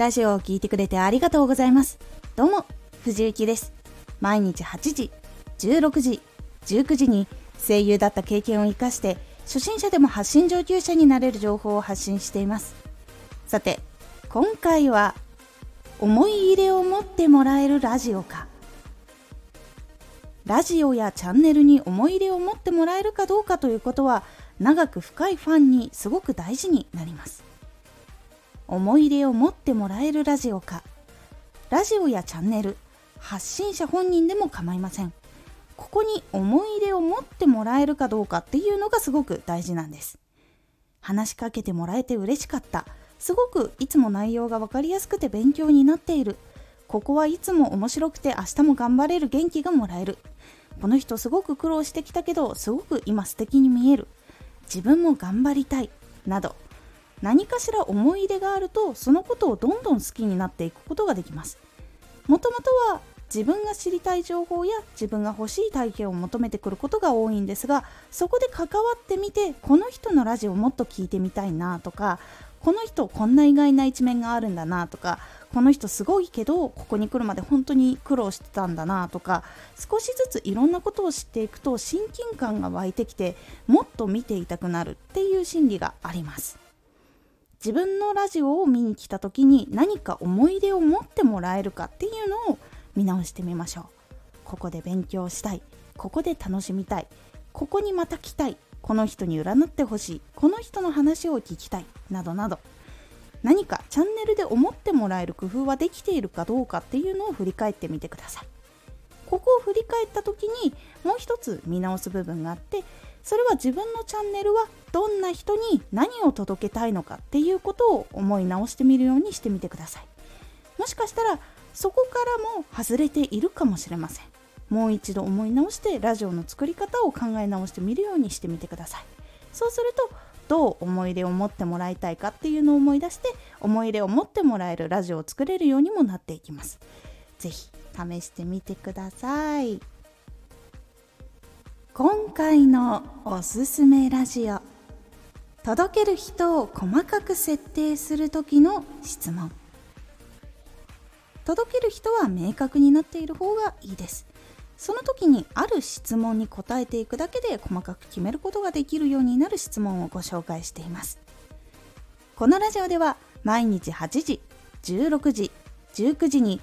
ラジオを聴いてくれてありがとうございます。どうも、藤幸です。毎日8時、16時、19時に声優だった経験を活かして初心者でも発信上級者になれる情報を発信していますさて今回は思い入れを持ってもらえるラジオかラジオやチャンネルに思い入れを持ってもらえるかどうかということは長く深いファンにすごく大事になります思い入れを持ってもらえるラジオか。ラジオやチャンネル発信者本人でも構いません。ここに思い入れを持ってもらえるかどうかっていうのがすごく大事なんです。話しかけてもらえて嬉しかった。すごくいつも内容が分かりやすくて勉強になっている。ここはいつも面白くて明日も頑張れる元気がもらえる。この人すごく苦労してきたけどすごく今素敵に見える。自分も頑張りたい。など何かしら思い入れがあるとそのことをどんどん好きになっていくことができます。もともとは自分が知りたい情報や自分が欲しい体験を求めてくることが多いんですがそこで関わってみてこの人のラジオもっと聞いてみたいなとかこの人こんな意外な一面があるんだなとかこの人すごいけどここに来るまで本当に苦労してたんだなとか少しずついろんなことを知っていくと親近感が湧いてきてもっと見ていたくなるっていう心理があります。自分のラジオを見に来た時に何か思い出を持ってもらえるかっていうのを見直してみましょうここで勉強したい。ここで楽しみたい。ここにまた来たい。この人に占ってほしい。この人の話を聞きたい。などなど。何かチャンネルで思ってもらえる工夫はできているかどうかっていうのを振り返ってみてください。ここを振り返った時にもう一つ見直す部分があってそれは自分のチャンネルはどんな人に何を届けたいのかっていうことを思い直してみるようにしてみてください。もしかしたらそこからも外れているかもしれません。もう一度思い直してラジオの作り方を考え直してみるようにしてみてください。そうするとどう思い出を持ってもらいたいかっていうのを思い出して思い出を持ってもらえるラジオを作れるようにもなっていきます。是非試してみてください。今回のおすすめラジオ。届ける人を細かく設定する時の質問。届ける人は明確になっている方がいいです。その時にある質問に答えていくだけで細かく決めることができるようになる質問をご紹介しています。このラジオでは毎日8時16時19時に